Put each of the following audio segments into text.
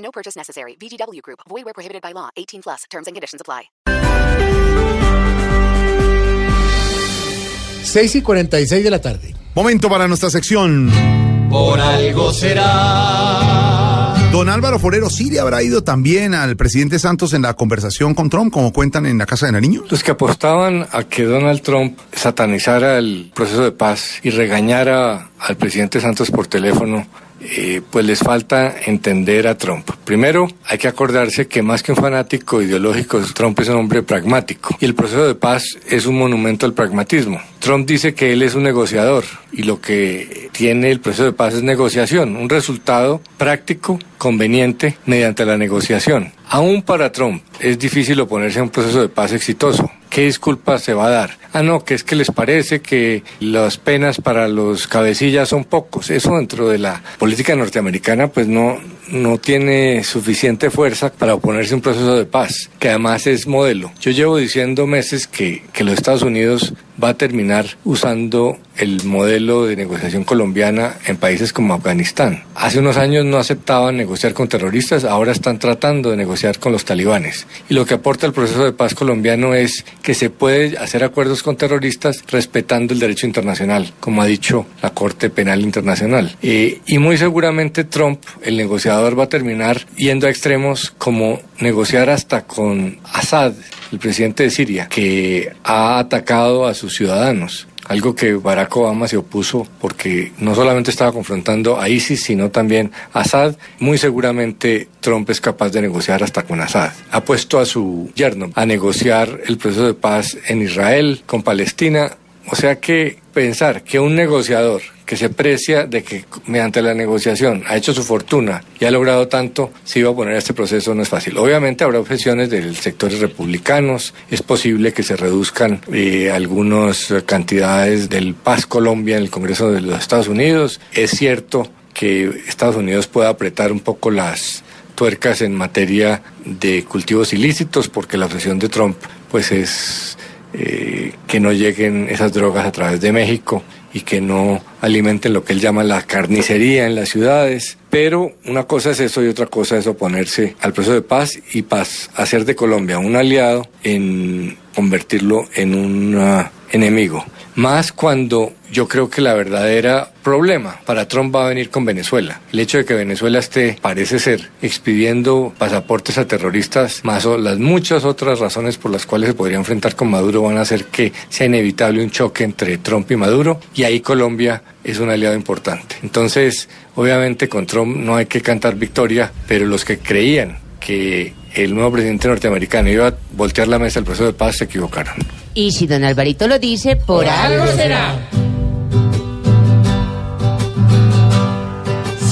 No purchase necessary. VGW Group. Void where prohibited by law. 18 plus. Terms and conditions apply. 6 y 46 de la tarde. Momento para nuestra sección. Por algo será. Don Álvaro Forero, ¿sí le habrá ido también al presidente Santos en la conversación con Trump, como cuentan en la Casa de Nariño? Los que apostaban a que Donald Trump satanizara el proceso de paz y regañara al presidente Santos por teléfono, eh, pues les falta entender a Trump. Primero, hay que acordarse que más que un fanático ideológico, Trump es un hombre pragmático y el proceso de paz es un monumento al pragmatismo. Trump dice que él es un negociador y lo que tiene el proceso de paz es negociación, un resultado práctico, conveniente mediante la negociación. Aún para Trump es difícil oponerse a un proceso de paz exitoso. ¿Qué disculpas se va a dar? Ah, no, que es que les parece que las penas para los cabecillas son pocos. Eso dentro de la política norteamericana pues no, no tiene suficiente fuerza para oponerse a un proceso de paz, que además es modelo. Yo llevo diciendo meses que, que los Estados Unidos va a terminar usando el modelo de negociación colombiana en países como Afganistán. Hace unos años no aceptaban negociar con terroristas, ahora están tratando de negociar con los talibanes. Y lo que aporta el proceso de paz colombiano es que se puede hacer acuerdos con terroristas respetando el derecho internacional, como ha dicho la Corte Penal Internacional. Eh, y muy seguramente Trump, el negociador, va a terminar yendo a extremos como negociar hasta con Assad, el presidente de Siria, que ha atacado a sus ciudadanos. Algo que Barack Obama se opuso porque no solamente estaba confrontando a ISIS, sino también a Assad. Muy seguramente Trump es capaz de negociar hasta con Assad. Ha puesto a su yerno a negociar el proceso de paz en Israel, con Palestina. O sea que pensar que un negociador que se precia de que mediante la negociación ha hecho su fortuna y ha logrado tanto, se iba a poner a este proceso no es fácil. Obviamente habrá objeciones de sectores republicanos, es posible que se reduzcan eh, algunas cantidades del Paz Colombia en el Congreso de los Estados Unidos. Es cierto que Estados Unidos pueda apretar un poco las tuercas en materia de cultivos ilícitos porque la obsesión de Trump pues es eh, que no lleguen esas drogas a través de México y que no alimenten lo que él llama la carnicería en las ciudades. Pero una cosa es eso y otra cosa es oponerse al proceso de paz y paz, hacer de Colombia un aliado en convertirlo en un enemigo. Más cuando yo creo que la verdadera problema para Trump va a venir con Venezuela. El hecho de que Venezuela esté, parece ser, expidiendo pasaportes a terroristas, más las muchas otras razones por las cuales se podría enfrentar con Maduro van a hacer que sea inevitable un choque entre Trump y Maduro y ahí Colombia es un aliado importante. Entonces, obviamente con Trump no hay que cantar victoria, pero los que creían que el nuevo presidente norteamericano iba a voltear la mesa del proceso de paz se equivocaron. Y si don Alvarito lo dice, por, algo será.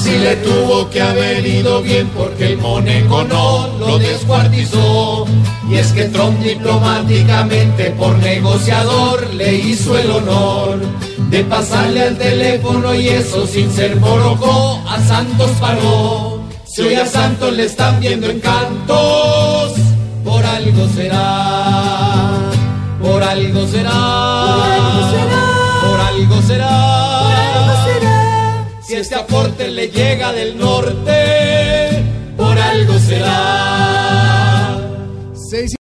Si le tuvo que haber ido bien porque el Moneco no lo descuartizó. Y es que Trump diplomáticamente por negociador le hizo el honor de pasarle al teléfono y eso sin ser morocó a Santos pagó. Si hoy a Santos le están viendo encantos, por algo será, por algo será, por algo será, si este aporte le llega del norte, por algo será.